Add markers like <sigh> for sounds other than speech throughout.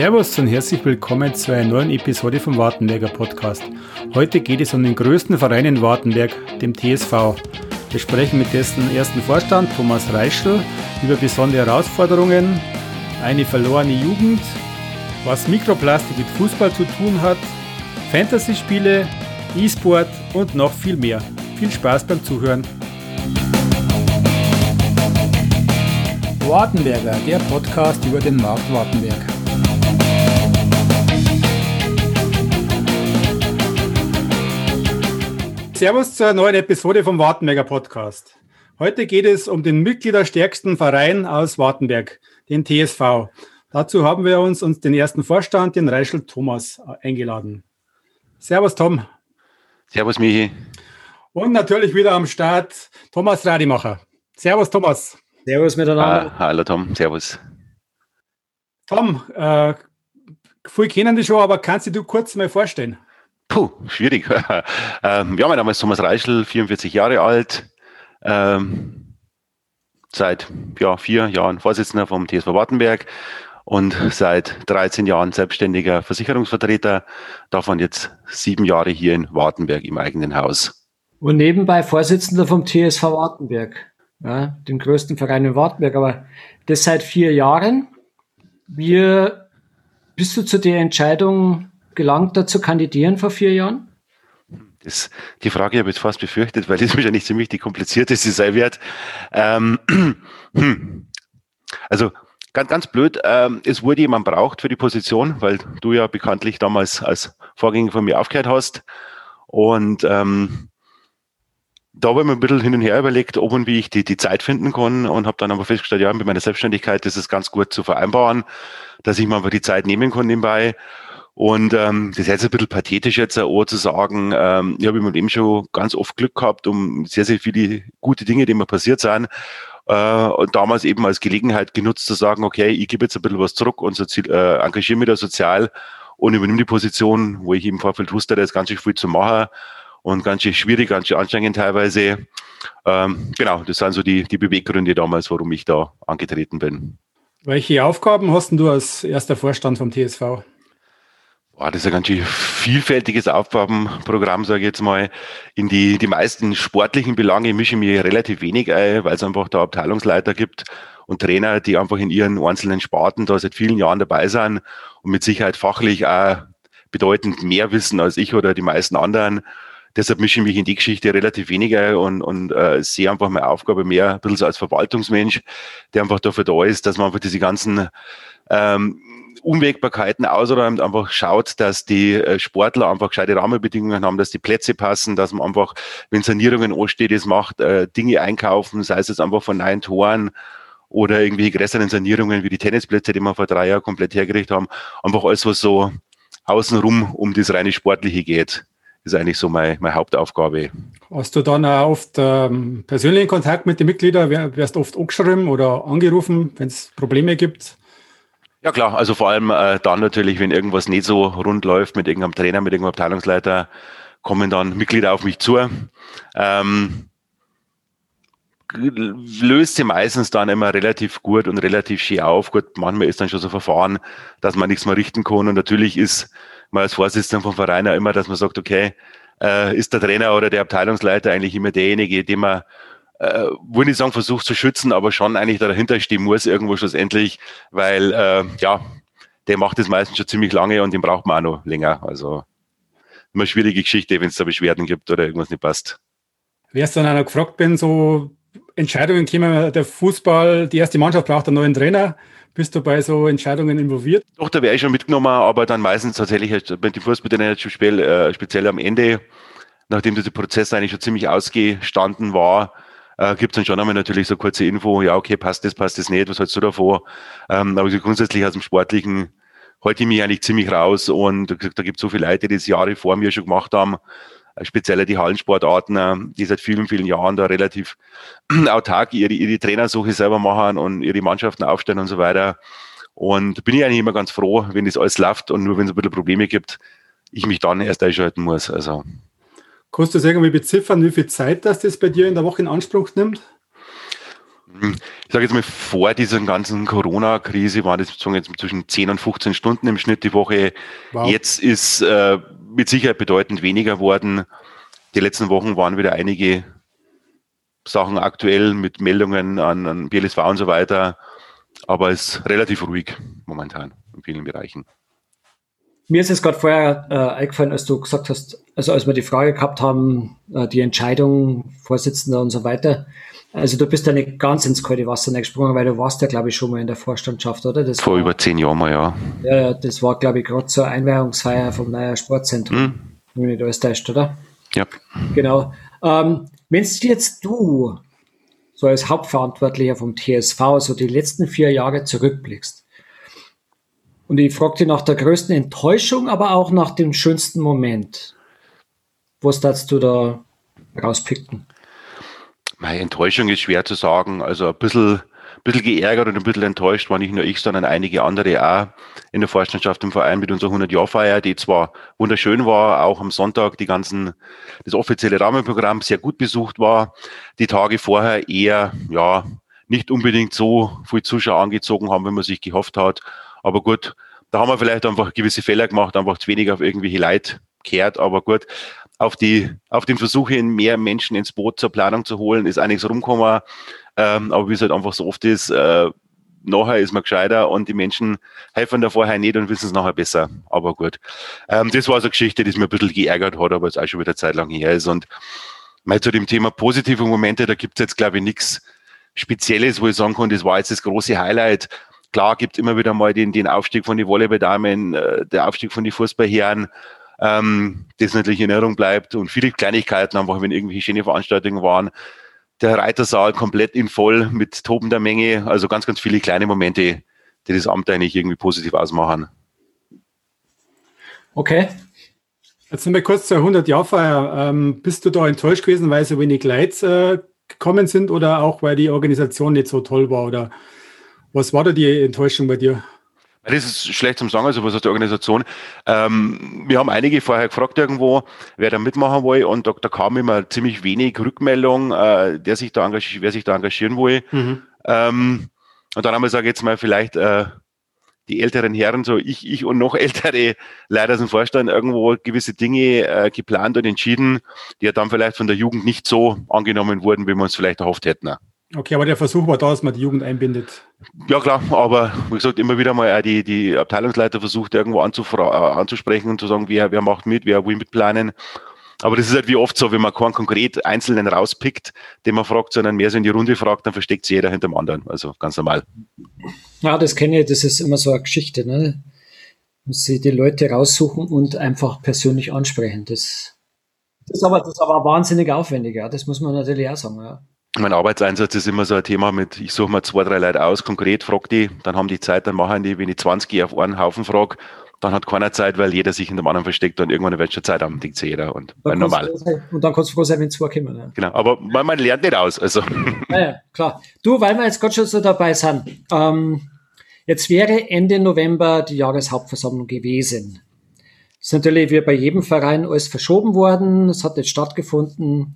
Servus und herzlich willkommen zu einer neuen Episode vom Wartenberger Podcast. Heute geht es um den größten Verein in Wartenberg, dem TSV. Wir sprechen mit dessen ersten Vorstand, Thomas Reischl, über besondere Herausforderungen, eine verlorene Jugend, was Mikroplastik mit Fußball zu tun hat, Fantasy-Spiele, E-Sport und noch viel mehr. Viel Spaß beim Zuhören. Wartenberger, der Podcast über den Markt Wartenberg. Servus zur neuen Episode vom Wartenberger Podcast. Heute geht es um den mitgliederstärksten Verein aus Wartenberg, den TSV. Dazu haben wir uns, uns den ersten Vorstand, den Reischel Thomas, eingeladen. Servus Tom. Servus Michi. Und natürlich wieder am Start Thomas Radimacher. Servus Thomas. Servus miteinander. Ah, hallo Tom, servus. Tom, äh, viele kennen dich schon, aber kannst du dir kurz mal vorstellen? Puh, schwierig. <laughs> ähm, ja, mein Name ist Thomas Reischl, 44 Jahre alt, ähm, seit ja, vier Jahren Vorsitzender vom TSV Wartenberg und seit 13 Jahren selbstständiger Versicherungsvertreter, davon jetzt sieben Jahre hier in Wartenberg im eigenen Haus. Und nebenbei Vorsitzender vom TSV Wartenberg ja, den größten Verein in Wartberg, aber das seit vier Jahren. Wie bist du zu der Entscheidung gelangt, da zu kandidieren vor vier Jahren? Das, die Frage habe ich jetzt fast befürchtet, weil das <laughs> wahrscheinlich ziemlich die komplizierteste sein wird. Ähm, <clears throat> hm. Also ganz, ganz blöd, ähm, es wurde jemand braucht für die Position, weil du ja bekanntlich damals als Vorgänger von mir aufgehört hast. Und ähm, da habe ich mir ein bisschen hin und her überlegt, ob und wie ich die, die Zeit finden kann und habe dann aber festgestellt, ja, mit meiner Selbstständigkeit ist es ganz gut zu vereinbaren, dass ich mir einfach die Zeit nehmen kann nebenbei. Und ähm, das ist jetzt ein bisschen pathetisch jetzt auch zu sagen, ähm, ich habe meinem Leben schon ganz oft Glück gehabt um sehr, sehr viele gute Dinge, die mir passiert sind. Äh, und damals eben als Gelegenheit genutzt zu sagen, okay, ich gebe jetzt ein bisschen was zurück und so, äh, engagiere mich da sozial und übernehme die Position, wo ich im Vorfeld wusste, da ist ganz schön viel zu machen und ganz schön schwierig, ganz schön anstrengend teilweise. Ähm, genau, das sind so die, die Beweggründe damals, warum ich da angetreten bin. Welche Aufgaben hast du als erster Vorstand vom TSV? Boah, das ist ein ganz schön vielfältiges Aufgabenprogramm, sage ich jetzt mal. In die, die meisten sportlichen Belange mische ich mich relativ wenig ein, weil es einfach da Abteilungsleiter gibt und Trainer, die einfach in ihren einzelnen Sparten da seit vielen Jahren dabei sind und mit Sicherheit fachlich auch bedeutend mehr wissen als ich oder die meisten anderen. Deshalb mische ich mich in die Geschichte relativ weniger und, und äh, sehe einfach meine Aufgabe mehr ein bisschen so als Verwaltungsmensch, der einfach dafür da ist, dass man einfach diese ganzen ähm, Unwägbarkeiten ausräumt, einfach schaut, dass die äh, Sportler einfach gescheite Rahmenbedingungen haben, dass die Plätze passen, dass man einfach, wenn Sanierungen ansteht, es macht, äh, Dinge einkaufen, sei es jetzt einfach von neuen Toren oder irgendwelche größeren Sanierungen wie die Tennisplätze, die wir vor drei Jahren komplett hergerichtet haben, einfach alles, was so außenrum um das reine Sportliche geht ist eigentlich so meine, meine Hauptaufgabe. Hast du dann auch oft ähm, persönlichen Kontakt mit den Mitgliedern? Wärst oft angeschrieben oder angerufen, wenn es Probleme gibt? Ja klar, also vor allem äh, dann natürlich, wenn irgendwas nicht so rund läuft mit irgendeinem Trainer, mit irgendeinem Abteilungsleiter, kommen dann Mitglieder auf mich zu. Ähm, löst sie meistens dann immer relativ gut und relativ schön auf. Gut, manchmal ist dann schon so verfahren, dass man nichts mehr richten kann. Und natürlich ist man als Vorsitzender vom Verein auch immer, dass man sagt, okay, äh, ist der Trainer oder der Abteilungsleiter eigentlich immer derjenige, den man, äh, würde nicht sagen, versucht zu schützen, aber schon eigentlich dahinter stehen muss, irgendwo schlussendlich, weil, äh, ja, der macht das meistens schon ziemlich lange und den braucht man auch noch länger. Also immer schwierige Geschichte, wenn es da Beschwerden gibt oder irgendwas nicht passt. Wer es dann auch noch gefragt bin, so Entscheidungen kämen, der Fußball, die erste Mannschaft braucht einen neuen Trainer. Bist du bei so Entscheidungen involviert? Doch, da wäre ich schon mitgenommen, aber dann meistens tatsächlich mit dem Fußball speziell, äh, speziell am Ende, nachdem dieser Prozess eigentlich schon ziemlich ausgestanden war, äh, gibt es dann schon einmal natürlich so kurze Info, ja, okay, passt das, passt das nicht, was hältst du davor? Ähm, aber grundsätzlich aus dem Sportlichen halte ich mich eigentlich ziemlich raus und da gibt es so viele Leute, die das Jahre vor mir schon gemacht haben, äh, speziell die Hallensportarten, äh, die seit vielen, vielen Jahren da relativ <clears throat> autark ihre, ihre Trainersuche selber machen und ihre Mannschaften aufstellen und so weiter. Und bin ich eigentlich immer ganz froh, wenn das alles läuft und nur wenn es ein bisschen Probleme gibt, ich mich dann erst einschalten muss. Also. Kannst du das irgendwie beziffern, wie viel Zeit das, das bei dir in der Woche in Anspruch nimmt? Ich sage jetzt mal, vor dieser ganzen Corona-Krise war das jetzt zwischen 10 und 15 Stunden im Schnitt die Woche. Wow. Jetzt ist äh, mit Sicherheit bedeutend weniger worden. Die letzten Wochen waren wieder einige Sachen aktuell mit Meldungen an, an BLSV und so weiter. Aber es ist relativ ruhig momentan in vielen Bereichen. Mir ist es gerade vorher äh, eingefallen, als du gesagt hast, also als wir die Frage gehabt haben, äh, die Entscheidung, Vorsitzender und so weiter. Also du bist ja nicht ganz ins kalte Wasser gesprungen, weil du warst ja, glaube ich, schon mal in der Vorstandschaft, oder? Das Vor war, über zehn Jahren mal, ja. Ja, das war, glaube ich, gerade zur Einweihungsfeier vom neuen Sportzentrum. Hm. Wenn nicht alles täuscht, oder? Ja. Genau. Ähm, wenn jetzt du so als Hauptverantwortlicher vom TSV so die letzten vier Jahre zurückblickst, und ich dich nach der größten Enttäuschung, aber auch nach dem schönsten Moment. Was darfst du da rauspicken? Meine Enttäuschung ist schwer zu sagen. Also ein bisschen, ein bisschen geärgert und ein bisschen enttäuscht war nicht nur ich, sondern einige andere auch in der Vorstandschaft im Verein mit unserer 100-Jahr-Feier, die zwar wunderschön war, auch am Sonntag die ganzen, das offizielle Rahmenprogramm sehr gut besucht war, die Tage vorher eher, ja, nicht unbedingt so viel Zuschauer angezogen haben, wie man sich gehofft hat. Aber gut, da haben wir vielleicht einfach gewisse Fehler gemacht, einfach zu wenig auf irgendwelche Leid kehrt. Aber gut, auf die, auf den Versuch hin, mehr Menschen ins Boot zur Planung zu holen, ist einiges rumgekommen. Ähm, aber wie es halt einfach so oft ist, äh, nachher ist man gescheiter und die Menschen helfen da vorher nicht und wissen es nachher besser. Aber gut. Ähm, das war so eine Geschichte, die es mir ein bisschen geärgert hat, aber es auch schon wieder Zeit lang her ist. Und mal zu dem Thema positive Momente, da gibt es jetzt, glaube ich, nichts Spezielles, wo ich sagen kann, das war jetzt das große Highlight. Klar gibt es immer wieder mal den, den Aufstieg von den Volleyballdamen, äh, der Aufstieg von den Fußballherren, ähm, das natürlich in Erinnerung bleibt und viele Kleinigkeiten, einfach wenn irgendwelche schöne Veranstaltungen waren. Der Reitersaal komplett in voll mit tobender Menge, also ganz, ganz viele kleine Momente, die das Amt eigentlich irgendwie positiv ausmachen. Okay. Jetzt nochmal kurz zur 100-Jahr-Feier. Ähm, bist du da enttäuscht gewesen, weil so wenig Leute äh, gekommen sind oder auch weil die Organisation nicht so toll war? Oder was war da die Enttäuschung bei dir? Das ist schlecht zum Sagen, also was aus der Organisation. Ähm, wir haben einige vorher gefragt irgendwo, wer da mitmachen will und da, da kam immer ziemlich wenig Rückmeldung, äh, der sich da wer sich da engagieren will. Mhm. Ähm, und dann haben wir gesagt, jetzt mal vielleicht äh, die älteren Herren, so ich, ich und noch <laughs> ältere leider dem Vorstand irgendwo gewisse Dinge äh, geplant und entschieden, die ja dann vielleicht von der Jugend nicht so angenommen wurden, wie wir uns vielleicht erhofft hätten. Okay, aber der Versuch war da, dass man die Jugend einbindet. Ja klar, aber wie gesagt, immer wieder mal auch die, die Abteilungsleiter versucht, irgendwo äh, anzusprechen und zu sagen, wer, wer macht mit, wer will mitplanen. Aber das ist halt wie oft so, wenn man keinen konkret Einzelnen rauspickt, den man fragt, sondern mehr so in die Runde fragt, dann versteckt sich jeder hinter dem anderen. Also ganz normal. Ja, das kenne ich, das ist immer so eine Geschichte, ne? Muss sie die Leute raussuchen und einfach persönlich ansprechen. Das, das, ist, aber, das ist aber wahnsinnig aufwendig, ja. Das muss man natürlich auch sagen, ja mein Arbeitseinsatz ist immer so ein Thema mit, ich suche mir zwei, drei Leute aus, konkret frage die, dann haben die Zeit, dann machen die, wenn ich 20 auf einen Haufen frage, dann hat keiner Zeit, weil jeder sich in dem anderen versteckt und irgendwann wird schon Zeit haben, denkt sich jeder. Und, dann normal. Sein, und dann kannst du froh sein, wenn zwei kommen. Ja. Genau, aber man, man, lernt nicht aus. Also. Ja, klar. Du, weil wir jetzt gerade schon so dabei sind, ähm, jetzt wäre Ende November die Jahreshauptversammlung gewesen. Das ist natürlich wie bei jedem Verein alles verschoben worden, es hat nicht stattgefunden.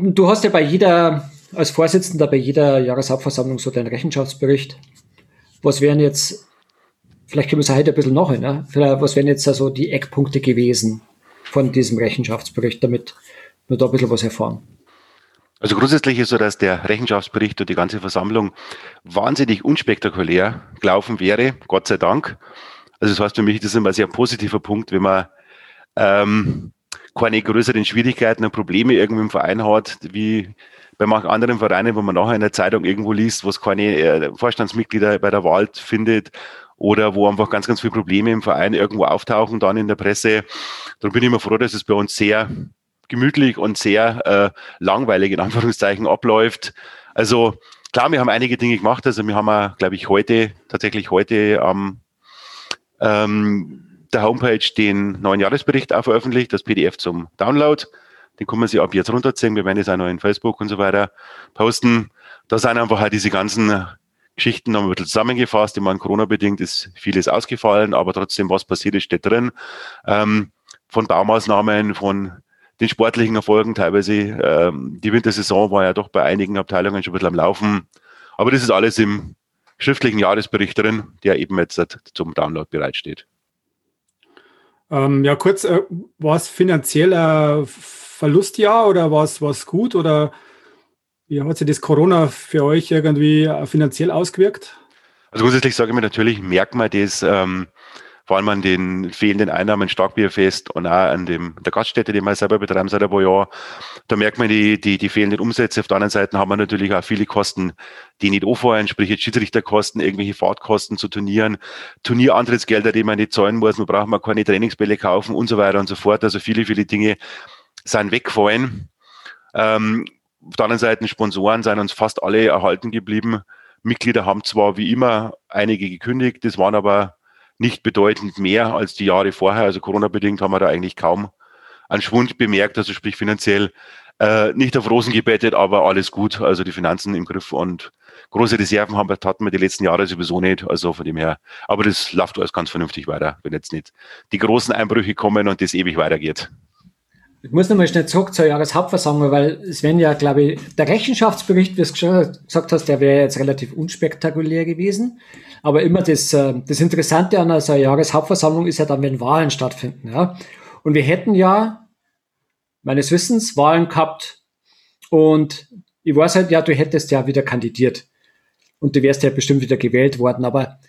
Du hast ja bei jeder, als Vorsitzender bei jeder Jahreshauptversammlung so deinen Rechenschaftsbericht. Was wären jetzt, vielleicht können wir es heute ein bisschen noch hin, ne? was wären jetzt also die Eckpunkte gewesen von diesem Rechenschaftsbericht, damit wir da ein bisschen was erfahren? Also grundsätzlich ist so, dass der Rechenschaftsbericht und die ganze Versammlung wahnsinnig unspektakulär gelaufen wäre, Gott sei Dank. Also das heißt für mich, das ist immer ein sehr positiver Punkt, wenn man ähm, keine größeren Schwierigkeiten und Probleme irgendwie im Verein hat, wie bei manchen anderen Vereinen, wo man nachher in der Zeitung irgendwo liest, wo es keine äh, Vorstandsmitglieder bei der Wahl findet oder wo einfach ganz, ganz viele Probleme im Verein irgendwo auftauchen, dann in der Presse. Darum bin ich immer froh, dass es bei uns sehr gemütlich und sehr äh, langweilig in Anführungszeichen abläuft. Also klar, wir haben einige Dinge gemacht. Also wir haben glaube ich, heute, tatsächlich heute am ähm, der Homepage den neuen Jahresbericht auch veröffentlicht, das PDF zum Download. Den kann man sich ab jetzt runterziehen. Wir werden es auch noch in Facebook und so weiter posten. Da sind einfach halt diese ganzen Geschichten noch ein bisschen zusammengefasst. Ich meine, Corona-bedingt ist vieles ausgefallen, aber trotzdem, was passiert ist, steht drin. Ähm, von Baumaßnahmen, von den sportlichen Erfolgen teilweise. Ähm, die Wintersaison war ja doch bei einigen Abteilungen schon ein bisschen am Laufen. Aber das ist alles im schriftlichen Jahresbericht drin, der eben jetzt zum Download bereitsteht. Ähm, ja, kurz, äh, war es finanzieller Verlustjahr oder war es gut oder wie hat sich das Corona für euch irgendwie äh, finanziell ausgewirkt? Also grundsätzlich sage ich mir natürlich, merkt man das ähm, vor allem an den fehlenden Einnahmen Starkbierfest und auch an dem, der Gaststätte, die wir selber betreiben seit ein paar Jahren. Da merkt man die, die, die fehlenden Umsätze. Auf der anderen Seite haben wir natürlich auch viele Kosten, die nicht anfallen, sprich jetzt Schiedsrichterkosten, irgendwelche Fahrtkosten zu Turnieren, Turnierantrittsgelder, die man nicht zahlen muss, man braucht mal keine Trainingsbälle kaufen und so weiter und so fort. Also viele, viele Dinge sind weggefallen. Ähm, auf der anderen Seite Sponsoren sind uns fast alle erhalten geblieben. Mitglieder haben zwar wie immer einige gekündigt, das waren aber nicht bedeutend mehr als die Jahre vorher. Also Corona-bedingt haben wir da eigentlich kaum einen Schwund bemerkt, also sprich finanziell äh, nicht auf Rosen gebettet, aber alles gut. Also die Finanzen im Griff und große Reserven haben wir, hatten wir die letzten Jahre sowieso nicht. Also von dem her, aber das läuft alles ganz vernünftig weiter, wenn jetzt nicht die großen Einbrüche kommen und das ewig weitergeht. Ich muss nochmal schnell zurück zur Jahreshauptversammlung, weil werden ja, glaube ich, der Rechenschaftsbericht, wie du gesagt hast, der wäre jetzt relativ unspektakulär gewesen. Aber immer das, äh, das Interessante an einer Jahreshauptversammlung ist ja dann, wenn Wahlen stattfinden. Ja? Und wir hätten ja meines Wissens Wahlen gehabt und ich weiß halt, ja, du hättest ja wieder kandidiert und du wärst ja bestimmt wieder gewählt worden. Aber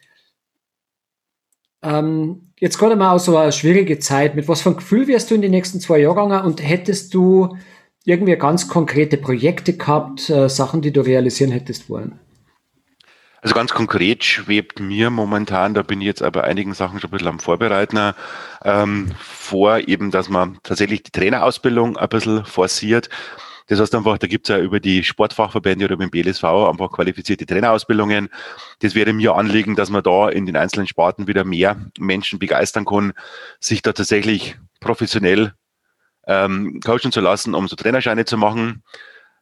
ähm, jetzt gerade mal aus so eine schwierige Zeit. Mit was für einem Gefühl wärst du in die nächsten zwei Jahre gegangen und hättest du irgendwie ganz konkrete Projekte gehabt, äh, Sachen, die du realisieren hättest wollen? Also ganz konkret schwebt mir momentan, da bin ich jetzt aber einigen Sachen schon ein bisschen am Vorbereiten, ähm, vor, eben, dass man tatsächlich die Trainerausbildung ein bisschen forciert. Das heißt einfach, da gibt's ja über die Sportfachverbände oder beim BLSV einfach qualifizierte Trainerausbildungen. Das wäre mir Anliegen, dass man da in den einzelnen Sparten wieder mehr Menschen begeistern kann, sich da tatsächlich professionell ähm, coachen zu lassen, um so Trainerscheine zu machen.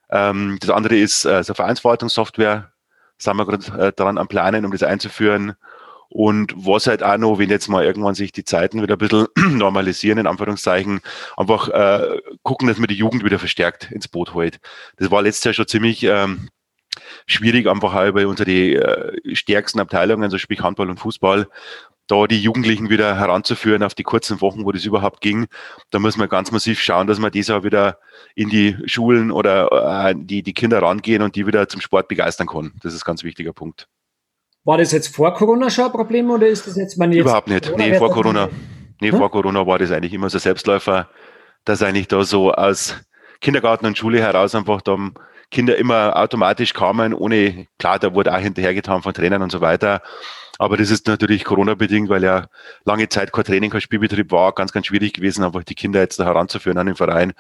Ähm, das andere ist äh, so Vereinsverwaltungssoftware. Sind wir gerade äh, daran am Planen, um das einzuführen. Und was halt auch noch, wenn jetzt mal irgendwann sich die Zeiten wieder ein bisschen <clears throat> normalisieren, in Anführungszeichen, einfach äh, gucken, dass man die Jugend wieder verstärkt ins Boot holt. Das war letztes Jahr schon ziemlich ähm, schwierig, einfach bei unter die äh, stärksten Abteilungen, also sprich Handball und Fußball, da die Jugendlichen wieder heranzuführen auf die kurzen Wochen, wo das überhaupt ging. Da muss man ganz massiv schauen, dass man dieses Jahr wieder in die Schulen oder äh, die, die Kinder rangehen und die wieder zum Sport begeistern kann. Das ist ein ganz wichtiger Punkt. War das jetzt vor Corona schon ein Problem oder ist das jetzt man jetzt Überhaupt nicht. Nee, vor Corona. Nee, hm? vor Corona war das eigentlich immer so Selbstläufer, dass eigentlich da so aus Kindergarten und Schule heraus einfach da Kinder immer automatisch kamen, ohne, klar, da wurde auch hinterhergetan von Trainern und so weiter. Aber das ist natürlich Corona-bedingt, weil ja lange Zeit kein Training, kein Spielbetrieb war, ganz, ganz schwierig gewesen, einfach die Kinder jetzt da heranzuführen an den Verein.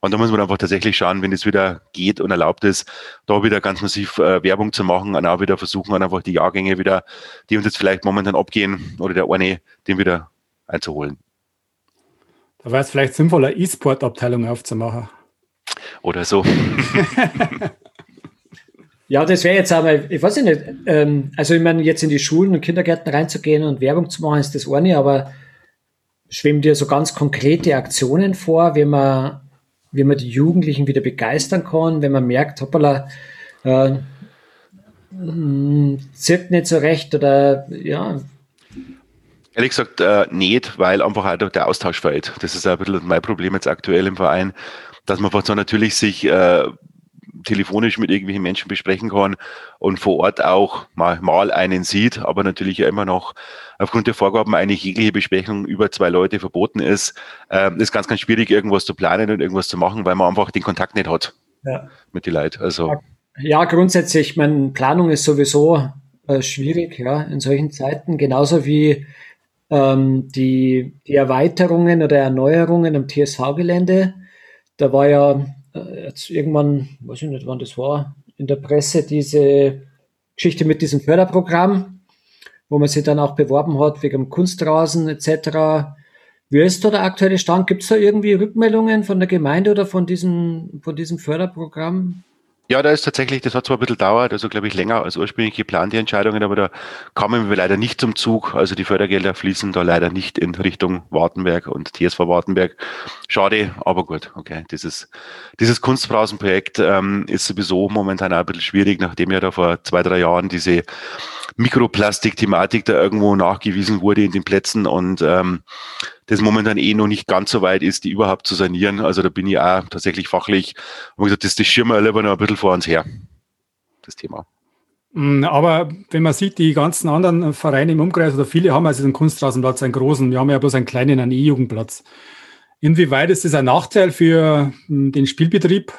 Und da muss man einfach tatsächlich schauen, wenn es wieder geht und erlaubt ist, da wieder ganz massiv äh, Werbung zu machen und auch wieder versuchen, einfach die Jahrgänge wieder, die uns jetzt vielleicht momentan abgehen oder der eine, den wieder einzuholen. Da wäre es vielleicht sinnvoller, E-Sport-Abteilung aufzumachen. Oder so. <laughs> <laughs> Ja, das wäre jetzt aber, ich weiß nicht, ähm, also ich meine, jetzt in die Schulen und Kindergärten reinzugehen und Werbung zu machen, ist das eine, aber schwimmen dir so ganz konkrete Aktionen vor, wie man, wie man die Jugendlichen wieder begeistern kann, wenn man merkt, hoppala, äh, zirkt nicht so recht oder ja. Ehrlich gesagt, äh, nicht, weil einfach auch der Austausch fehlt. Das ist ein bisschen mein Problem jetzt aktuell im Verein, dass man so natürlich sich äh, telefonisch mit irgendwelchen Menschen besprechen kann und vor Ort auch mal, mal einen sieht, aber natürlich ja immer noch aufgrund der Vorgaben eine jegliche Besprechung über zwei Leute verboten ist, äh, ist ganz, ganz schwierig, irgendwas zu planen und irgendwas zu machen, weil man einfach den Kontakt nicht hat ja. mit den Leuten. Also. Ja, grundsätzlich, meine Planung ist sowieso äh, schwierig, ja, in solchen Zeiten, genauso wie ähm, die, die Erweiterungen oder Erneuerungen am TSV-Gelände. Da war ja jetzt irgendwann, weiß ich nicht, wann das war, in der Presse diese Geschichte mit diesem Förderprogramm, wo man sich dann auch beworben hat wegen Kunstrasen etc. Wie ist da der aktuelle Stand? Gibt es da irgendwie Rückmeldungen von der Gemeinde oder von diesem, von diesem Förderprogramm? Ja, da ist tatsächlich, das hat zwar ein bisschen dauert, also glaube ich länger als ursprünglich geplant, die Entscheidungen, aber da kamen wir leider nicht zum Zug. Also die Fördergelder fließen da leider nicht in Richtung Wartenberg und TSV Wartenberg. Schade, aber gut, okay. Dieses, dieses Kunstbrausenprojekt ähm, ist sowieso momentan auch ein bisschen schwierig, nachdem ja da vor zwei, drei Jahren diese Mikroplastik-Thematik da irgendwo nachgewiesen wurde in den Plätzen und ähm, das momentan eh noch nicht ganz so weit ist, die überhaupt zu sanieren. Also da bin ich auch tatsächlich fachlich, und gesagt, das, das schirmen wir lieber noch ein bisschen vor uns her, das Thema. Mm, aber wenn man sieht, die ganzen anderen Vereine im Umkreis oder viele haben also den Kunstrasenplatz, einen großen, wir haben ja bloß einen kleinen, einen E-Jugendplatz. Inwieweit ist das ein Nachteil für mm, den Spielbetrieb,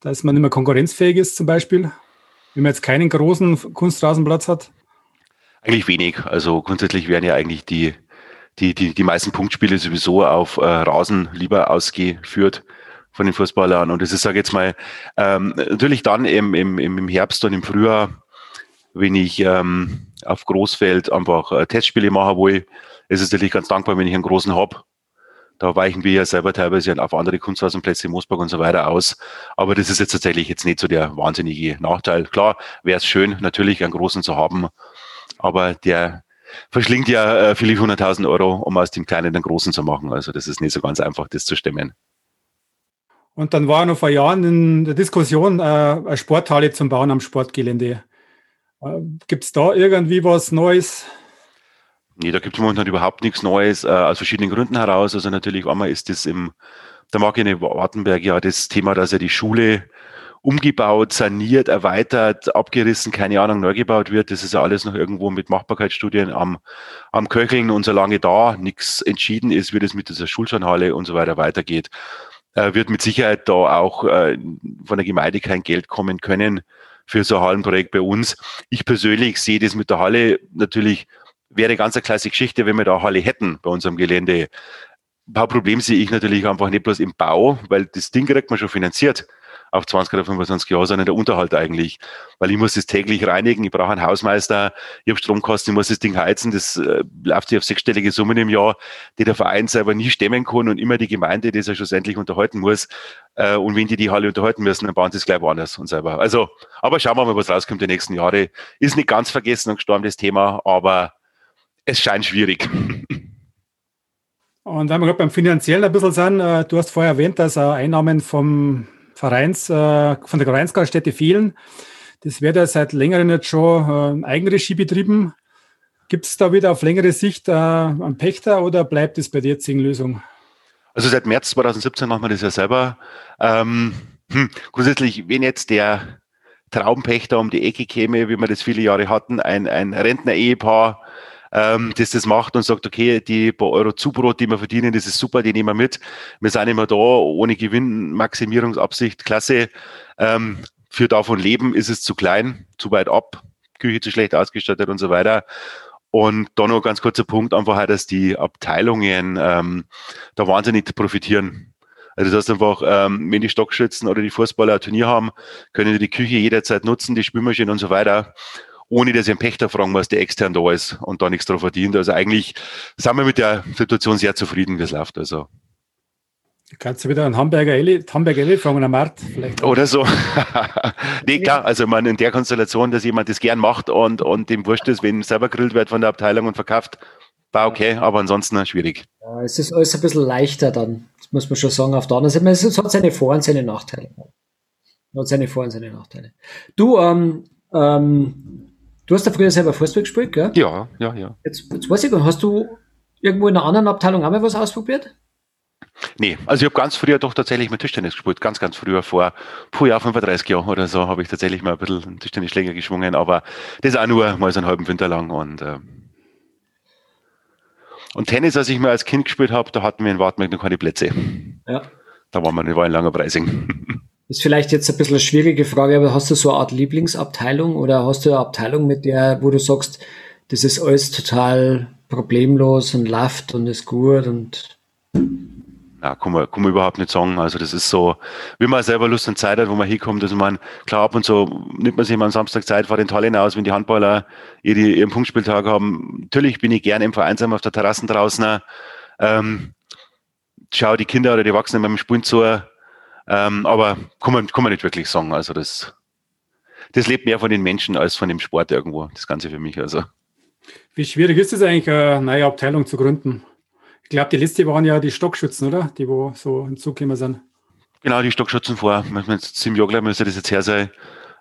dass man nicht mehr konkurrenzfähig ist zum Beispiel? wenn man jetzt keinen großen Kunstrasenplatz hat? Eigentlich wenig. Also grundsätzlich werden ja eigentlich die, die, die, die meisten Punktspiele sowieso auf äh, Rasen lieber ausgeführt von den Fußballern. Und das ist, sage ich jetzt mal, ähm, natürlich dann im, im, im Herbst und im Frühjahr, wenn ich ähm, auf Großfeld einfach äh, Testspiele machen will, ist es natürlich ganz dankbar, wenn ich einen großen habe da weichen wir ja selber teilweise auf andere Kunstrasenplätze, Moosburg und so weiter aus. Aber das ist jetzt tatsächlich jetzt nicht so der wahnsinnige Nachteil. Klar, wäre es schön, natürlich einen großen zu haben, aber der verschlingt ja äh, viele hunderttausend Euro, um aus dem Kleinen den Großen zu machen. Also das ist nicht so ganz einfach, das zu stemmen. Und dann war noch vor Jahren in der Diskussion, äh, eine Sporthalle zum Bauen am Sportgelände. Äh, Gibt es da irgendwie was Neues? Nee, da gibt es momentan überhaupt nichts Neues, äh, aus verschiedenen Gründen heraus. Also natürlich einmal ist das im, der Markine Wartenberg ja das Thema, dass er die Schule umgebaut, saniert, erweitert, abgerissen, keine Ahnung, neu gebaut wird. Das ist ja alles noch irgendwo mit Machbarkeitsstudien am, am Köcheln und solange da nichts entschieden ist, wie das mit dieser Schulschanhalle und so weiter weitergeht, äh, wird mit Sicherheit da auch äh, von der Gemeinde kein Geld kommen können für so ein Hallenprojekt bei uns. Ich persönlich sehe das mit der Halle natürlich wäre ganz eine klasse Geschichte, wenn wir da Halle hätten bei unserem Gelände. Ein paar Probleme sehe ich natürlich einfach nicht bloß im Bau, weil das Ding kriegt man schon finanziert auf 20 oder 25 Jahre, sondern der Unterhalt eigentlich. Weil ich muss das täglich reinigen, ich brauche einen Hausmeister, ich habe Stromkosten, ich muss das Ding heizen, das äh, läuft sich auf sechsstellige Summen im Jahr, die der Verein selber nie stemmen kann und immer die Gemeinde, die es ja schlussendlich unterhalten muss. Äh, und wenn die die Halle unterhalten müssen, dann bauen sie es gleich woanders und selber. Also, aber schauen wir mal, was rauskommt die nächsten Jahre. Ist nicht ganz vergessen und gestorben, das Thema, aber es scheint schwierig. Und wenn wir gerade beim Finanziellen ein bisschen sind, äh, du hast vorher erwähnt, dass Einnahmen vom Vereins, äh, von der Vereinsgaststätte fehlen. Das wird ja seit längerem jetzt schon äh, Eigenregie betrieben. Gibt es da wieder auf längere Sicht einen Pächter oder bleibt es bei der jetzigen Lösung? Also seit März 2017 machen wir das ja selber. Ähm, hm, grundsätzlich, wenn jetzt der Traumpächter um die Ecke käme, wie wir das viele Jahre hatten, ein, ein Rentner-Ehepaar, ähm, das das macht und sagt, okay, die paar Euro Zubrot, die wir verdienen, das ist super, die nehmen wir mit. Wir sind immer da, ohne Gewinnmaximierungsabsicht, klasse. Ähm, für davon leben ist es zu klein, zu weit ab, Küche zu schlecht ausgestattet und so weiter. Und dann noch ganz kurzer Punkt, einfach, dass die Abteilungen ähm, da wahnsinnig profitieren. Also das heißt einfach, ähm, wenn die Stockschützen oder die Fußballer ein Turnier haben, können die die Küche jederzeit nutzen, die Spülmaschine und so weiter ohne dass ich einen Pächter fragen muss, der extern da ist und da nichts drauf verdient. Also eigentlich sind wir mit der Situation sehr zufrieden, wie es läuft. Also. Kannst du wieder einen Hamburger Elli, Hamburger Elli fragen am Markt vielleicht? Oder so. <laughs> nee, klar, also man in der Konstellation, dass jemand das gern macht und, und dem wurscht ist, wenn selber grillt wird von der Abteilung und verkauft, war okay, aber ansonsten schwierig. Ja, es ist alles ein bisschen leichter dann, das muss man schon sagen. Auf der anderen Seite, es hat seine Vor- und seine Nachteile. Es hat seine Vor- und seine Nachteile. Du, ähm, ähm, Du hast ja früher selber Fußball gespielt, gell? Ja, ja, ja. Jetzt, jetzt weiß ich, hast du irgendwo in einer anderen Abteilung auch mal was ausprobiert? Nee, also ich habe ganz früher doch tatsächlich mit Tischtennis gespielt, ganz, ganz früher, vor puh, ja, 35 Jahren oder so, habe ich tatsächlich mal ein bisschen Tischtennisschläger geschwungen, aber das auch nur mal so einen halben Winter lang und äh, und Tennis, als ich mal als Kind gespielt habe, da hatten wir in Wartberg noch keine Plätze. Ja. Da waren wir, das war ein langer Preising. <laughs> ist vielleicht jetzt ein bisschen eine schwierige Frage, aber hast du so eine Art Lieblingsabteilung oder hast du eine Abteilung, mit der, wo du sagst, das ist alles total problemlos und läuft und ist gut und ja, kann man, kann man überhaupt nicht sagen. Also das ist so, wie man selber Lust und Zeit hat, wo man hinkommt. Also man, klar, ab und so nimmt man sich mal am Samstag Zeit, fahrt den Tallinn aus, wenn die Handballer ihre, ihren Punktspieltag haben. Natürlich bin ich gerne im Vereinsheim auf der Terrassen draußen. Ähm, schau die Kinder oder die Erwachsenen beim Spielen zu Ähm, aber kann man, kann man nicht wirklich sagen. Also das, das lebt mehr von den Menschen als von dem Sport irgendwo, das Ganze für mich. Also. Wie schwierig ist es eigentlich, eine neue Abteilung zu gründen? Ich glaube, die letzte waren ja die Stockschützen, oder? Die, wo so hinzugekommen sind. Genau, die Stockschützen vor, sieben Jahre, glaube ich, müsste das jetzt her sein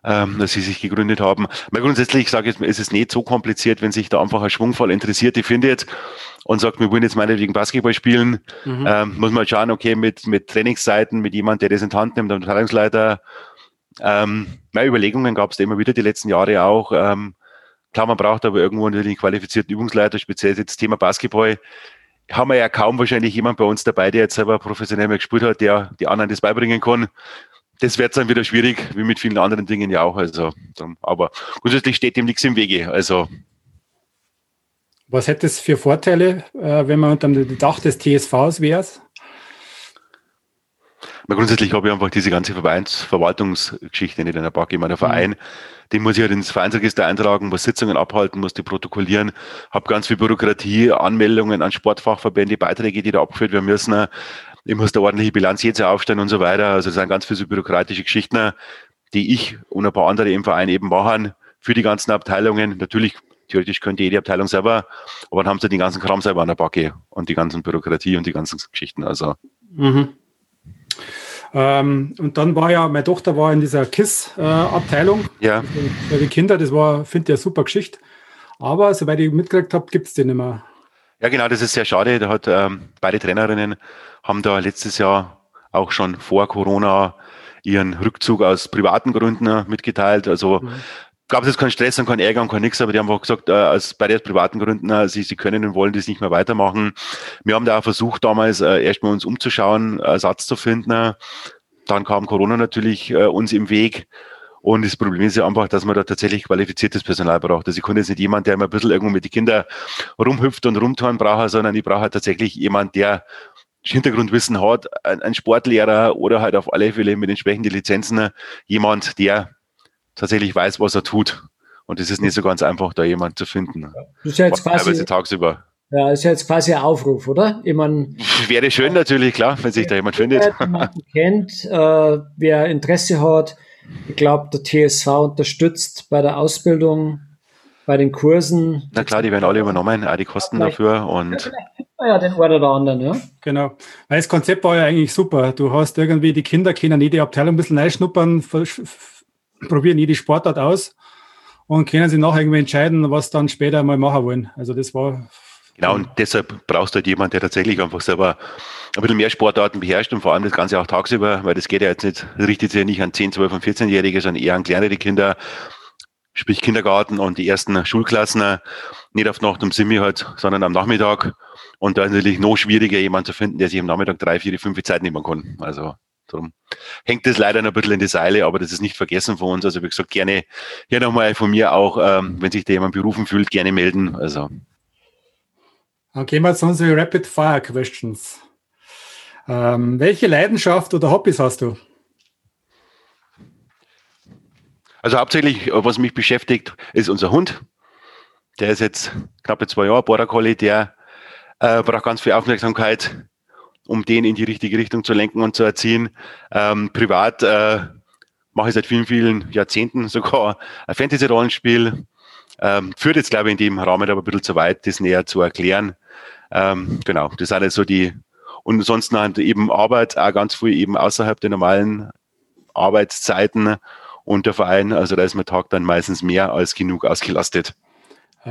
ähm, dass sie sich gegründet haben. Weil grundsätzlich sage ich, ist es nicht so kompliziert, wenn sich da einfach ein Schwungfall interessiert, ich finde jetzt und sagt, wir wollen jetzt meinetwegen Basketball spielen, mhm. ähm, muss man halt schauen, okay, mit, mit Trainingszeiten, mit jemand, der das in die Hand nimmt, einem Teilungsleiter. Ähm, meine Überlegungen gab es da immer wieder die letzten Jahre auch. Ähm, klar, man braucht aber irgendwo natürlich einen qualifizierten Übungsleiter, speziell jetzt das Thema Basketball haben wir ja kaum wahrscheinlich jemand bei uns dabei, der jetzt selber professionell mal gespielt hat, der die anderen das beibringen kann das wird dann wieder schwierig, wie mit vielen anderen Dingen ja auch. Also, aber grundsätzlich steht dem nichts im Wege. Also. Was hätte es für Vorteile, äh, wenn man unter dem Dach des TSVs wäre? grundsätzlich habe ich einfach diese ganze Vereinsverwaltungsgeschichte nicht in der Backe. Ich meine, der Verein, mhm. den muss ich halt ins Vereinsregister eintragen, muss Sitzungen abhalten, muss die protokollieren, habe ganz viel Bürokratie, Anmeldungen an Sportfachverbände, Beiträge, die da abgeführt werden müssen ich muss da ordentliche Bilanz jetzt aufstellen und so weiter. Also das sind ganz viele so bürokratische Geschichten, die ich und ein paar andere im Verein eben machen für die ganzen Abteilungen. Natürlich, theoretisch könnte jede Abteilung selber, aber dann haben sie den ganzen Kram selber an der Backe und die ganzen Bürokratie und die ganzen Geschichten. Also. Mhm. Ähm, und dann war ja, meine Tochter war in dieser KISS-Abteilung. Äh, ja. Für die Kinder, das war, finde ich, eine super Geschichte. Aber soweit ich mitgekriegt habe, gibt es den nicht mehr. Ja, genau, das ist sehr schade. Da hat ähm, beide Trainerinnen haben da letztes Jahr auch schon vor Corona ihren Rückzug aus privaten Gründen mitgeteilt. Also mhm. gab es jetzt keinen Stress und keinen Ärger und kein nichts, aber die haben auch gesagt, äh, aus bei den privaten Gründen, äh, sie, sie können und wollen das nicht mehr weitermachen. Wir haben da auch versucht, damals äh, erstmal uns umzuschauen, Ersatz zu finden. Dann kam Corona natürlich äh, uns im Weg. Und das Problem ist ja einfach, dass man da tatsächlich qualifiziertes Personal braucht. Also ich kann jetzt nicht jemand, der immer ein bisschen irgendwo mit den Kindern rumhüpft und rumtouren braucht, sondern ich brauche tatsächlich jemand, der Hintergrundwissen hat, ein Sportlehrer oder halt auf alle Fälle mit entsprechenden Lizenzen jemand, der tatsächlich weiß, was er tut. Und es ist nicht so ganz einfach, da jemand zu finden. Das ist ja jetzt quasi tagsüber. Ja, ist ja jetzt quasi ein Aufruf, oder? Ich mein, Wäre schön natürlich, klar, wenn sich da jemand findet. Jemanden kennt, äh, wer Interesse hat. Ich glaube, der TSV unterstützt bei der Ausbildung, bei den Kursen. Na klar, die werden alle übernommen, auch die Kosten dafür und ja, den einen oder anderen, ja. Genau. Weil das Konzept war ja eigentlich super. Du hast irgendwie, die Kinder können jede Abteilung ein bisschen reinschnuppern, probieren jede Sportart aus und können sich nachher irgendwie entscheiden, was dann später mal machen wollen. Also das war. Genau, und deshalb brauchst du halt jemanden, der tatsächlich einfach selber ein bisschen mehr Sportarten beherrscht und vor allem das Ganze auch tagsüber, weil das geht ja jetzt nicht, richtet sich ja nicht an 10, 12 und 14-Jährige, sondern eher an kleinere Kinder, sprich Kindergarten und die ersten Schulklassen, nicht auf Nacht um Simi halt, sondern am Nachmittag. Und da ist natürlich noch schwieriger, jemanden zu finden, der sich am Nachmittag drei, vier, fünf Zeit nehmen kann. Also darum hängt das leider noch ein bisschen in die Seile, aber das ist nicht vergessen von uns. Also wie gesagt, gerne hier nochmal von mir auch, ähm, wenn sich da jemand berufen fühlt, gerne melden. Also. Dann gehen wir zu unseren Rapid Fire Questions. Ähm, welche Leidenschaft oder Hobbys hast du? Also hauptsächlich, was mich beschäftigt, ist unser Hund. Der ist jetzt knappe zwei Jahre, Border Collie, der äh, braucht ganz viel Aufmerksamkeit, um den in die richtige Richtung zu lenken und zu erziehen. Ähm, privat äh, mache ich seit vielen, vielen Jahrzehnten <laughs> sogar ein Fantasy-Rollenspiel. Ähm, führt jetzt, glaube ich, in dem Rahmen aber ein bisschen zu weit, das näher zu erklären. Ähm, genau, das sind so die, und ansonsten halt eben Arbeit, auch ganz viel eben außerhalb der normalen Arbeitszeiten und der Verein, also da ist mein Tag dann meistens mehr als genug ausgelastet.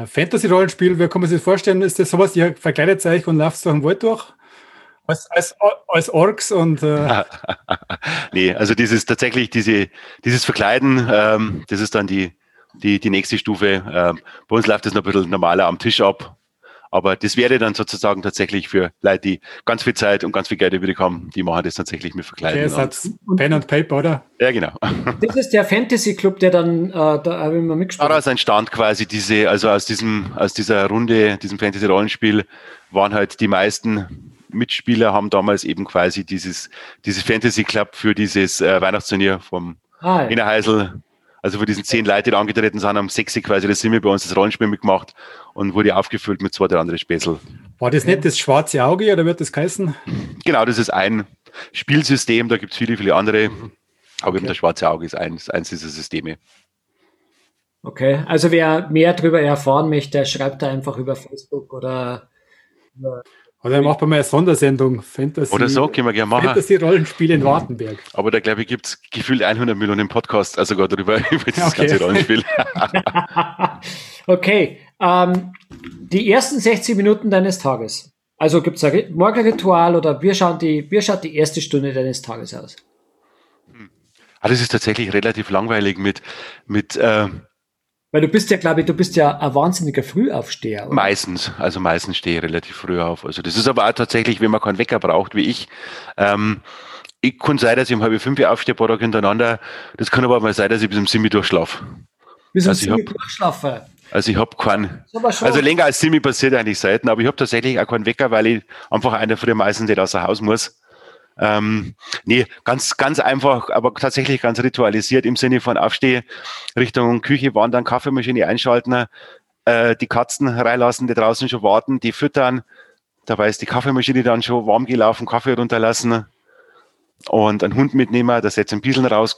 Fantasy-Rollenspiel, wie kann man sich das vorstellen? Ist das sowas, ihr verkleidet euch und lauft durch den Wald durch? Als, als, als Orks und. Äh <laughs> nee, also dieses tatsächlich, diese, dieses Verkleiden, ähm, das ist dann die, die, die nächste Stufe. Ähm, bei uns läuft das noch ein bisschen normaler am Tisch ab. Aber das wäre dann sozusagen tatsächlich für Leute, die ganz viel Zeit und ganz viel Geld übrig haben, die machen das tatsächlich mit Verkleiden. Okay, das Pen und Paper, oder? Ja, genau. Das ist der Fantasy Club, der dann, äh, da habe ich mal mitgespielt. Daraus entstand quasi diese, also aus diesem, aus dieser Runde, diesem Fantasy-Rollenspiel, waren halt die meisten Mitspieler haben damals eben quasi dieses, dieses Fantasy Club für dieses äh, Weihnachtsturnier vom ah, ja. Innerheisel also für diesen zehn Leute, die da angetreten sind, haben sechs quasi das Simmi bei uns das Rollenspiel mitgemacht und wurde aufgefüllt mit zwei, drei anderen Späßel. War das nicht das schwarze Auge oder wird das heißen? Genau, das ist ein, Spielsystem, da gibt es viele, viele andere. Aber okay. eben das schwarze Auge ist eins, eins dieser Systeme. Okay, also wer mehr darüber erfahren möchte, schreibt da einfach über Facebook oder oder macht man mal eine Sondersendung Fantasy. Oder so, können wir gerne machen. Fantasy-Rollenspiel in Wartenberg. Aber da glaube ich, gibt es gefühlt 100 Millionen Podcasts, also darüber, <laughs> über dieses okay. ganze Rollenspiel. <laughs> okay, ähm, die ersten 60 Minuten deines Tages. Also gibt es ein Morgenritual oder wie schaut, die, wie schaut die erste Stunde deines Tages aus? Hm. Ah, das ist tatsächlich relativ langweilig mit, mit äh, weil du bist ja, glaube ich, du bist ja ein wahnsinniger Frühaufsteher. Oder? Meistens, also meistens stehe ich relativ früh auf. Also das ist aber auch tatsächlich, wenn man keinen Wecker braucht, wie ich. Ähm, ich kann sein, dass ich um halb fünf aufstehe, paar Tage hintereinander. Das kann aber auch mal sein, dass ich bis um sieben durchschlafe. Bis um also sieben durchschlafe? Also ich habe keinen, also länger als sieben passiert eigentlich selten, aber ich habe tatsächlich auch keinen Wecker, weil ich einfach einer früh meistens nicht außer Haus muss. Ähm, nee, ganz, ganz einfach, aber tatsächlich ganz ritualisiert im Sinne von Aufstehen, Richtung Küche wandern, Kaffeemaschine einschalten, äh, die Katzen reinlassen, die draußen schon warten, die füttern. Dabei ist die Kaffeemaschine dann schon warm gelaufen, Kaffee runterlassen und einen Hund mitnehmen, dass jetzt ein bisschen raus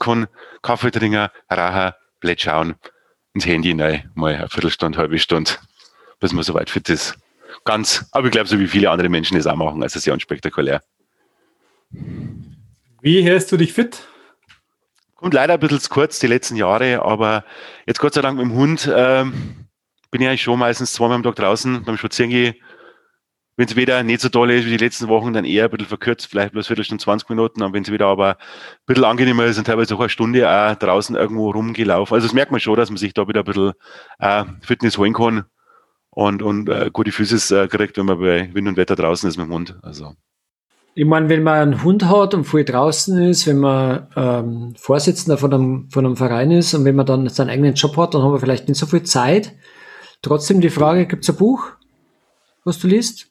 Kaffee trinken, rauchen, blöd schauen, ins Handy rein, mal eine Viertelstunde, halbe Stunde, bis man soweit fit ist. Ganz, aber ich glaube, so wie viele andere Menschen das auch machen, also sehr unspektakulär. Wie hältst du dich fit? Kommt leider ein bisschen zu kurz die letzten Jahre, aber jetzt Gott sei Dank mit dem Hund ähm, bin ich eigentlich schon meistens zweimal am Tag draußen beim Spazierengehen. Wenn es wieder nicht so toll ist wie die letzten Wochen, dann eher ein bisschen verkürzt, vielleicht bloß Viertelstunde, 20 Minuten. Und wenn es wieder aber ein bisschen angenehmer ist, dann teilweise auch eine Stunde auch draußen irgendwo rumgelaufen. Also das merkt man schon, dass man sich da wieder ein bisschen äh, Fitness holen kann und, und äh, gute Füße äh, kriegt, wenn man bei Wind und Wetter draußen ist mit dem Hund. Also. Ich meine, wenn man einen Hund hat und viel draußen ist, wenn man ähm, Vorsitzender von einem, von einem Verein ist und wenn man dann seinen eigenen Job hat, dann haben wir vielleicht nicht so viel Zeit. Trotzdem die Frage, gibt es ein Buch, was du liest?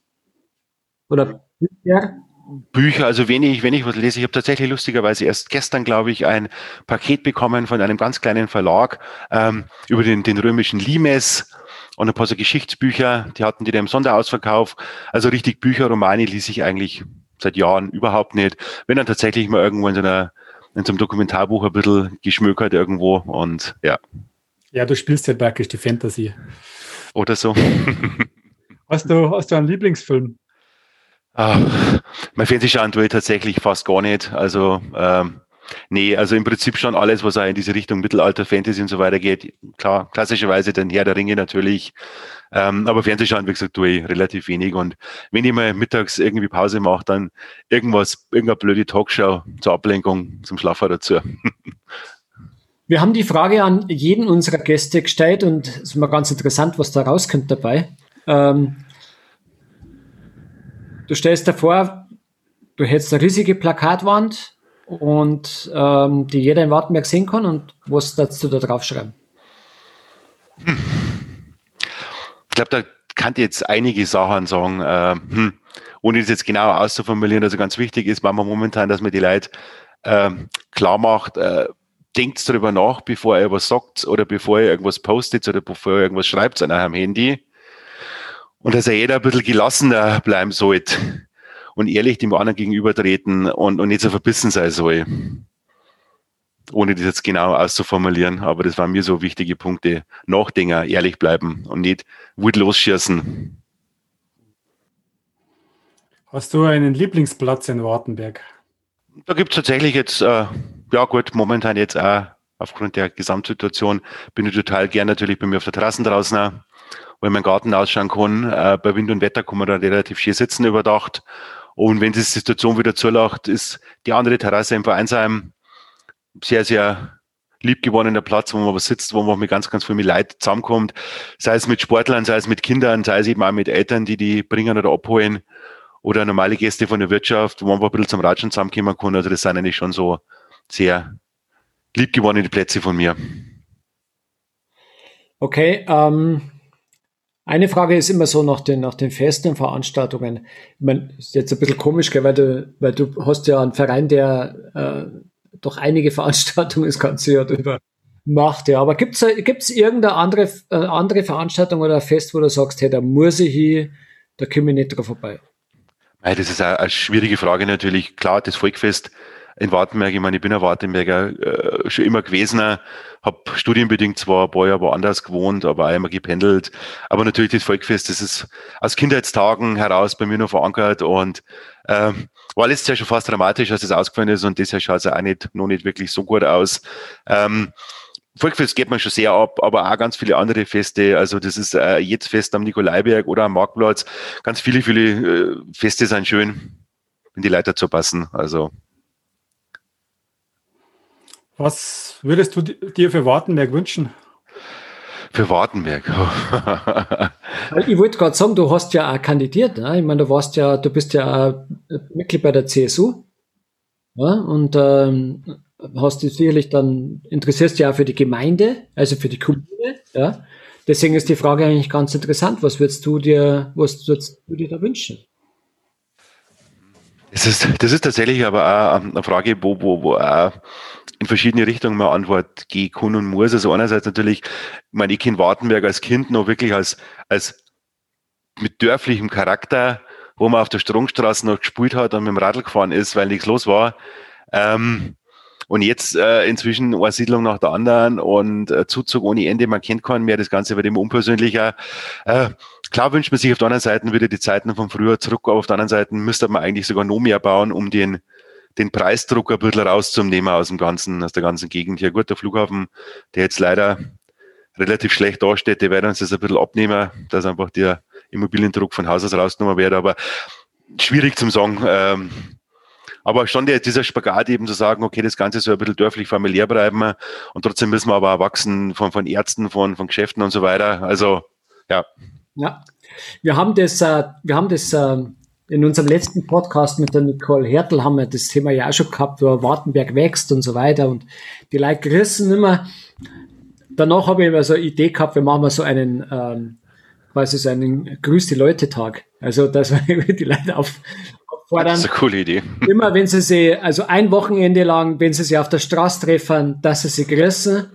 Oder Bücher? Bücher, also wenn ich was lese, ich habe tatsächlich lustigerweise erst gestern, glaube ich, ein Paket bekommen von einem ganz kleinen Verlag ähm, über den, den römischen Limes und ein paar so Geschichtsbücher, die hatten die da im Sonderausverkauf. Also richtig Bücher, Romane lese ich eigentlich seit Jahren überhaupt nicht. Wenn dann tatsächlich mal irgendwo in so einer in so einem Dokumentarbuch ein bisschen geschmökert irgendwo und ja. Ja, du spielst ja praktisch die Fantasy. Oder so. <laughs> hast, du, hast du einen Lieblingsfilm? Ah, mein Fernsehen schauen tue ich tatsächlich fast gar nicht. Also ähm, Nee, also im Prinzip schon alles, was auch in diese Richtung Mittelalter, Fantasy und so weiter geht. Klar, klassischerweise den Herr der Ringe natürlich. Ähm, aber Fernsehschauen, wie gesagt, tue ich relativ wenig. Und wenn ich mal mittags irgendwie Pause mache, dann irgendwas, irgendeine blöde Talkshow zur Ablenkung, zum Schlafen dazu. <laughs> Wir haben die Frage an jeden unserer Gäste gestellt und es ist mal ganz interessant, was da rauskommt dabei. Ähm, du stellst dir vor, du hättest eine riesige Plakatwand und ähm, die jeder in Wartenberg sehen kann und was dazu da draufschreiben? Hm. <laughs> Ich glaube, da kann jetzt einige Sachen sagen, äh, hm, ohne das jetzt genau auszuformulieren. Also ganz wichtig ist, weil momentan, dass man die Leute äh, klar macht, äh, denkt darüber nach, bevor ihr was sagt oder bevor ihr irgendwas postet oder bevor ihr irgendwas schreibt an eurem Handy. Und dass er jeder ein bisschen gelassener bleiben sollte und ehrlich dem anderen gegenübertreten und, und nicht so verbissen sein soll. Ohne das jetzt genau auszuformulieren, aber das waren mir so wichtige Punkte. Nachdenken, ehrlich bleiben und nicht Wut losschießen. Hast du einen Lieblingsplatz in Wartenberg? Da gibt es tatsächlich jetzt, äh, ja gut, momentan jetzt auch aufgrund der Gesamtsituation bin ich total gern natürlich bei mir auf der Terrasse draußen, wo ich meinen Garten ausschauen kann. Äh, bei Wind und Wetter kann man da relativ schön sitzen überdacht und wenn die Situation wieder zulacht, ist die andere Terrasse im Vereinsheim sehr, sehr liebgewonnener Platz, wo man was sitzt, wo man mit ganz, ganz viel mit Leid zusammenkommt. Sei es mit Sportlern, sei es mit Kindern, sei es eben auch mit Eltern, die die bringen oder abholen oder normale Gäste von der Wirtschaft, wo man ein bisschen zum Ratschen zusammenkommen kann. Also das sind eigentlich schon so sehr liebgewonnene Plätze von mir. Okay, ähm, eine Frage ist immer so nach den, nach den festen Veranstaltungen. Ich meine, ist jetzt ein bisschen komisch, gell, weil du, weil du hast ja einen Verein, der äh, doch einige <laughs> Veranstaltungen das ganze Jahr drüber macht. Ja. Aber gibt's gibt's irgendeine andere, äh, andere Veranstaltung oder Fest, wo du sagst, hey, da muss ich hin, da komme ich nicht drauf vorbei? Das ist eine schwierige Frage natürlich. Klar, das Volkfest in Wartenberg, ich meine, ich bin ein Wartenberger äh, schon immer gewesen, habe studienbedingt zwar ein paar Jahre woanders gewohnt, aber auch immer gependelt. Aber natürlich das Volkfest, das ist aus Kindheitstagen heraus bei mir noch verankert und äh, war letztes Jahr schon fast dramatisch, als es ausgefallen ist und deshalb schaut es auch nicht, noch nicht wirklich so gut aus. Ähm, Volkfest geht man schon sehr ab, aber auch ganz viele andere Feste. Also das ist äh, jetzt Fest am Nikolaiberg oder am Marktplatz. Ganz viele, viele äh, Feste sind schön, wenn die Leiter zu passen. Also was würdest du dir für Wartenberg wünschen? Für Wartenberg. <laughs> ich wollte gerade sagen, du hast ja auch kandidiert. Ne? Ich meine, du warst ja, du bist ja Mitglied bei der CSU. Ja? Und ähm, hast du sicherlich dann, interessierst ja auch für die Gemeinde, also für die Kommune. Ja? Deswegen ist die Frage eigentlich ganz interessant. Was würdest du dir, was würdest du dir da wünschen? Das ist, das ist tatsächlich aber auch eine Frage, wo, wo, wo auch in verschiedene Richtungen mal Antwort gehen kann und muss. Also einerseits natürlich, ich meine, ich kenne Wartenberg als Kind noch wirklich als, als mit dörflichem Charakter, wo man auf der Stromstraße noch gespielt hat und mit dem Radl gefahren ist, weil nichts los war. Ähm, und jetzt äh, inzwischen eine Siedlung nach der anderen und äh, Zuzug ohne Ende, man kennt keinen mehr, das Ganze wird immer unpersönlicher. Äh, klar wünscht man sich auf der anderen Seite wieder die Zeiten von früher zurück, aber auf der anderen Seite müsste man eigentlich sogar noch mehr bauen, um den den Preisdruck ein bisschen rauszunehmen aus dem ganzen, aus der ganzen Gegend hier. Gut, der Flughafen, der jetzt leider relativ schlecht dasteht, der werden uns das ein bisschen abnehmen, dass einfach der Immobiliendruck von Haus aus rausgenommen wird, aber schwierig zum sagen. Ähm, aber schon der, dieser Spagat eben zu sagen, okay, das Ganze soll ein bisschen dörflich familiär bleiben und trotzdem müssen wir aber erwachsen von, von Ärzten, von, von Geschäften und so weiter. Also, ja. Ja, wir haben das, äh, wir haben das äh, in unserem letzten Podcast mit der Nicole Hertel haben wir das Thema ja auch schon gehabt, wo Wartenberg wächst und so weiter und die Leute gerissen immer. Danach habe ich immer so eine Idee gehabt, wir machen mal so einen, ähm, quasi so einen Grüß die Leute Tag. Also, dass wir <laughs> die Leute auf, auffordern. Das ist eine coole Idee. Immer wenn sie sie, also ein Wochenende lang, wenn sie sie auf der Straße treffen, dass sie sie grüßen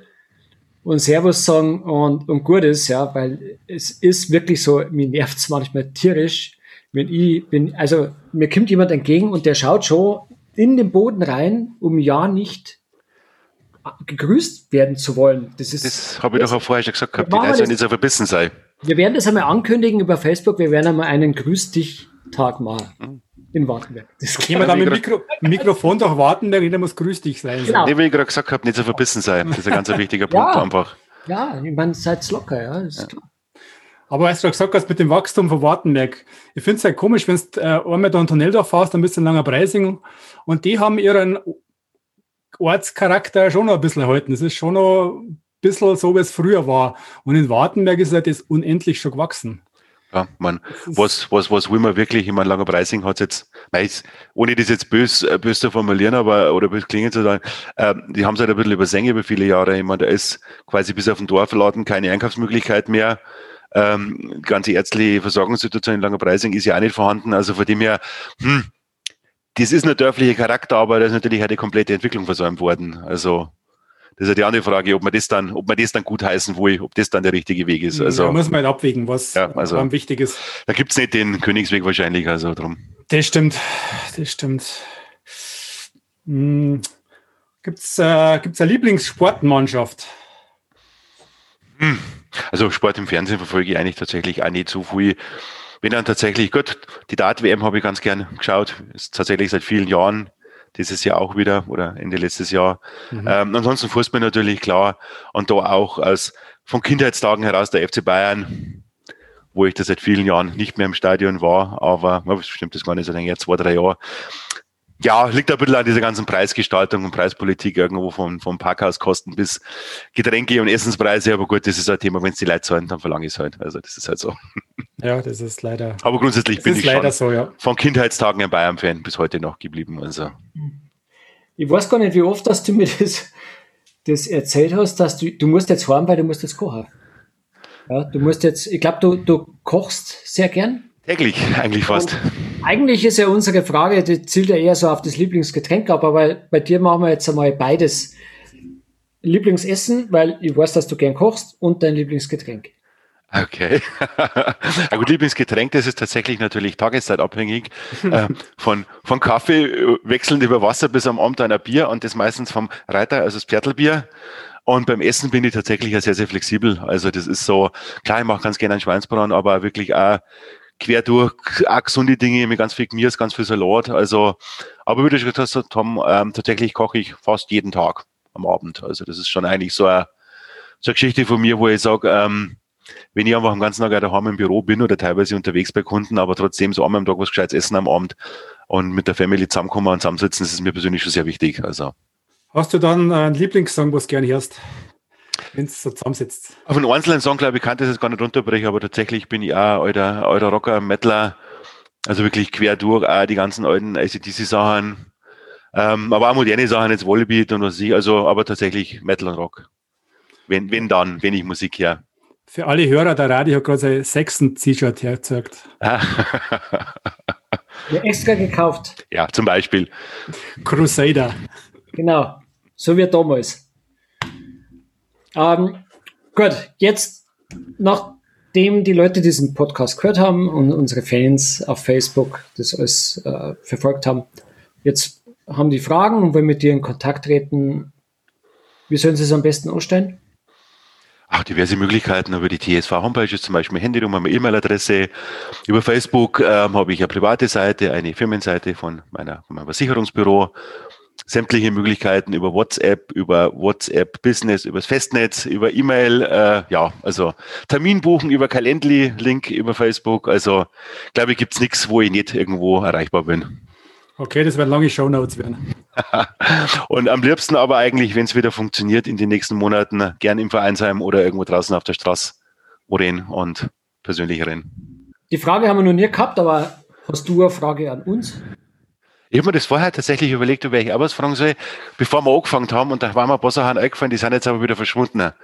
und Servus sagen und, und gut ist, ja, weil es ist wirklich so, mir nervt es manchmal tierisch, wenn ich bin, also mir kommt jemand entgegen und der schaut schon in den Boden rein, um ja nicht gegrüßt werden zu wollen. Das ist. Das habe ich doch auch vorher schon gesagt gehabt, die Leute nicht so verbissen sei. Wir werden das einmal ankündigen über Facebook. Wir werden einmal einen Grüß dich Tag machen. Mhm. In Wartenberg. Das können wir dann mit Mikro Mikrofon doch warten, der jeder muss grüß dich sein. Genau. Nee, wie ich gerade gesagt habe, nicht so verbissen sein. Das ist ein ganz wichtiger <laughs> Punkt ja. einfach. Ja, ich meine, seid locker, ja, ist ja. klar. Aber als du gesagt hast, mit dem Wachstum von Wartenberg, ich finde es halt komisch, wenn du äh, einmal da in Tonneldorf fährst, dann bist du in Langer Preising und die haben ihren Ortscharakter schon noch ein bisschen erhalten. Es ist schon noch bisschen so, wie es früher war. Und in Wartenberg ist halt das unendlich schon gewachsen. Ja, man, was, was, was will man wirklich? Ich meine, Langer Preising hat jetzt, meist, ohne das jetzt bös, äh, bös zu formulieren, aber, oder bös klingen zu sagen, äh, die haben es halt ein bisschen übersängt über viele Jahre. Ich meine, da ist quasi bis auf den Dorfladen keine Einkaufsmöglichkeit mehr. Ähm, die ganze ärztliche Versorgungssituation in Langerpreising ist ja auch nicht vorhanden. Also von dem her, hm, das ist ein dörflicher Charakter, aber da ist natürlich eine komplette Entwicklung versäumt worden. Also das ist ja die andere Frage, ob man das dann, ob man das dann gut heißen will, ob das dann der richtige Weg ist. Also, da muss man halt abwägen, was ja, also, am wichtig ist. Da gibt es nicht den Königsweg wahrscheinlich, also drum. Das stimmt, das stimmt. Hm. Gibt es äh, gibt's eine Lieblingssportmannschaft? Hm. Also Sport im Fernsehen verfolge ich eigentlich tatsächlich auch nicht so viel. Wenn dann tatsächlich, gut, die Dart-WM habe ich ganz gern geschaut, ist tatsächlich seit vielen Jahren, dieses Jahr auch wieder oder Ende letztes Jahr. Mhm. Ähm, ansonsten Fußball natürlich klar und da auch als von Kindheitstagen heraus der FC Bayern, wo ich da seit vielen Jahren nicht mehr im Stadion war, aber ja, stimmt das gar nicht so lange, jetzt zwei, drei Jahre ja, liegt ein bisschen an dieser ganzen Preisgestaltung und Preispolitik irgendwo vom, vom Parkhauskosten bis Getränke und Essenspreise. Aber gut, das ist ein Thema, wenn es die Leute zahlen, dann verlange ich es halt. Also das ist halt so. Ja, das ist leider. Aber grundsätzlich bin ich schon so, ja. von Kindheitstagen ein Bayern-Fan bis heute noch geblieben. Also. Ich weiß gar nicht, wie oft dass du mir das, das erzählt hast, dass du, du musst jetzt fahren, weil du musst jetzt kochen. Ja, du musst jetzt, ich glaube, du, du kochst sehr gern. Täglich, eigentlich fast. Und eigentlich ist ja unsere Frage, die zielt ja eher so auf das Lieblingsgetränk ab, aber bei dir machen wir jetzt einmal beides. Lieblingsessen, weil ich weiß, dass du gern kochst und dein Lieblingsgetränk. Okay. <laughs> ja, gut, Lieblingsgetränk, das ist tatsächlich natürlich tageszeitabhängig. äh, von, von Kaffee äh, wechselnd über Wasser bis am Abend ein Bier und das meistens vom Reiter, also das Pferdlbier. Und beim Essen bin ich tatsächlich sehr, sehr flexibel. Also das ist so, klar, ich mache ganz gerne einen Schweinsbraten, aber wirklich auch quer durch, auch gesunde Dinge mit ganz viel Gemüse, ganz viel Salat. Also, aber du schon gesagt Tom, ähm, tatsächlich koche ich fast jeden Tag am Abend. Also das ist schon eigentlich so eine, so eine Geschichte von mir, wo ich sage, ähm, wenn ich einfach den ganzen Tag daheim im Büro bin oder teilweise unterwegs bei Kunden, aber trotzdem so einmal am Tag was Gescheites essen am Abend und mit der Family zusammenkommen und zusammensitzen, das ist mir persönlich schon sehr wichtig. Also. Hast du dann einen Lieblingssong, was du gerne hörst? wenn es so zusammensetzt. Auf einen einzelnen Song, glaube ich, kann das jetzt gar nicht runterbrechen, aber tatsächlich bin ich auch alter, alter Rocker, Metaler, also wirklich quer durch, auch die ganzen alten ICDC-Sachen, ähm, aber auch moderne Sachen, jetzt Volleyball und was ich, also, aber tatsächlich Metal und Rock. Wenn, wenn dann, wenn ich Musik her. Für alle Hörer, der Radio hat gerade sein sechsten T-Shirt hergezeigt. <laughs> ja, extra gekauft. Ja, zum Beispiel. Crusader. Genau, so wie damals. Ähm, gut, jetzt, nachdem die Leute diesen Podcast gehört haben und unsere Fans auf Facebook das alles äh, verfolgt haben, jetzt haben die Fragen und wollen mit dir in Kontakt treten. Wie sollen sie es am besten anstellen? Ach, diverse Möglichkeiten über die TSV-Homepage, zum Beispiel Handynummer, meine E-Mail-Adresse. Über Facebook ähm, habe ich eine private Seite, eine Firmenseite von, meiner, von meinem Versicherungsbüro sämtliche Möglichkeiten über WhatsApp, über WhatsApp Business, übers Festnetz, über E-Mail, äh, ja, also Termin buchen über Calendly, Link über Facebook. Also glaube ich, gibt's nichts, wo ich nicht irgendwo erreichbar bin. Okay, das werden lange Shownotes werden. <laughs> Und am liebsten aber eigentlich, wenn es wieder funktioniert, in den nächsten Monaten gern im Vereinsheim oder irgendwo draußen auf der Straße rennen und persönlich rennen. Die Frage haben wir noch nie gehabt, aber hast du eine Frage an uns? Ich habe mir das vorher tatsächlich überlegt, ob ich auch was fragen soll, bevor wir angefangen haben. Und da waren mir ein paar Sachen eingefallen, die sind jetzt aber wieder verschwunden. Weil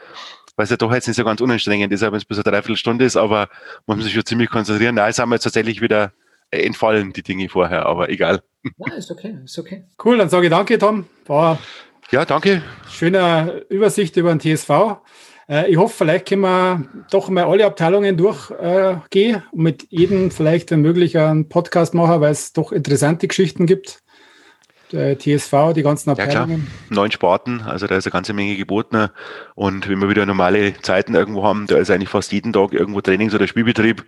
es ja doch jetzt nicht so ganz unanstrengend ist, wenn es bis eine Dreiviertelstunde ist, aber man muss sich schon ziemlich konzentrieren. Nein, es haben wir jetzt tatsächlich wieder entfallen, die Dinge vorher, aber egal. Ja, ist okay, ist okay. Cool, dann sage ich danke, Tom. War ja, danke. Schöne Übersicht über den TSV. Äh, ich hoffe, vielleicht können wir doch mal alle Abteilungen durchgehen äh, und mit jedem vielleicht wenn möglich einen Podcast machen, weil es doch interessante Geschichten gibt. Der TSV, die ganzen Abteilungen. Ja, klar. Neun Sparten, also da ist eine ganze Menge geboten. Und wenn wir wieder normale Zeiten irgendwo haben, da ist eigentlich fast jeden Tag irgendwo Trainings- oder Spielbetrieb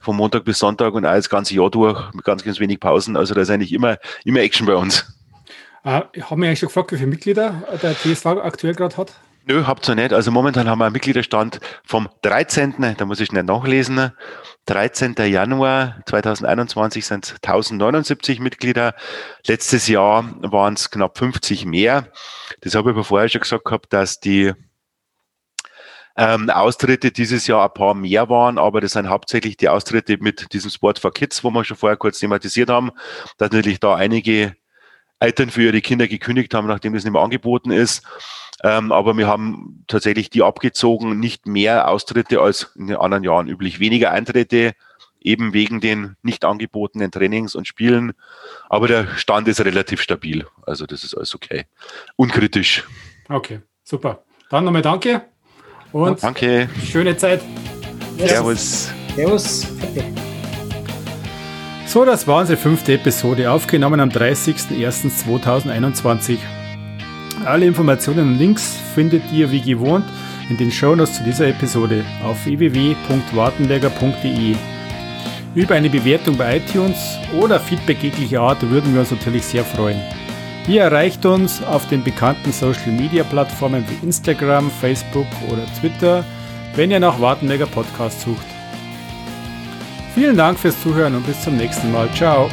von Montag bis Sonntag und auch das ganze Jahr durch mit ganz, ganz wenig Pausen. Also da ist eigentlich immer, immer Action bei uns. Äh, haben wir eigentlich schon gefragt, wie viele Mitglieder der TSV aktuell gerade hat? Nö, habt ihr nicht. Also momentan haben wir einen Mitgliederstand vom 13., da muss ich nicht nachlesen, 13. Januar 2021 sind es 1079 Mitglieder. Letztes Jahr waren es knapp 50 mehr. Das habe ich aber vorher schon gesagt gehabt, dass die ähm, Austritte dieses Jahr ein paar mehr waren, aber das sind hauptsächlich die Austritte mit diesem Sport for Kids, wo wir schon vorher kurz thematisiert haben, dass natürlich da einige Eltern für ihre Kinder gekündigt haben, nachdem das nicht mehr angeboten ist. Ähm, aber wir haben tatsächlich die abgezogen, nicht mehr Austritte als in den anderen Jahren üblich. Weniger Eintritte, eben wegen den nicht angebotenen Trainings und Spielen. Aber der Stand ist relativ stabil. Also das ist alles okay. Unkritisch. Okay, super. Dann nochmal danke und danke. schöne Zeit. Servus. Servus. So, das war unsere fünfte Episode, aufgenommen am 30.01.2021. Alle Informationen und Links findet ihr wie gewohnt in den Shownotes zu dieser Episode auf www.wartenberger.de. Über eine Bewertung bei iTunes oder Feedback jeglicher Art würden wir uns natürlich sehr freuen. Ihr erreicht uns auf den bekannten Social Media Plattformen wie Instagram, Facebook oder Twitter, wenn ihr nach Wartenberger Podcast sucht. Vielen Dank fürs Zuhören und bis zum nächsten Mal. Ciao.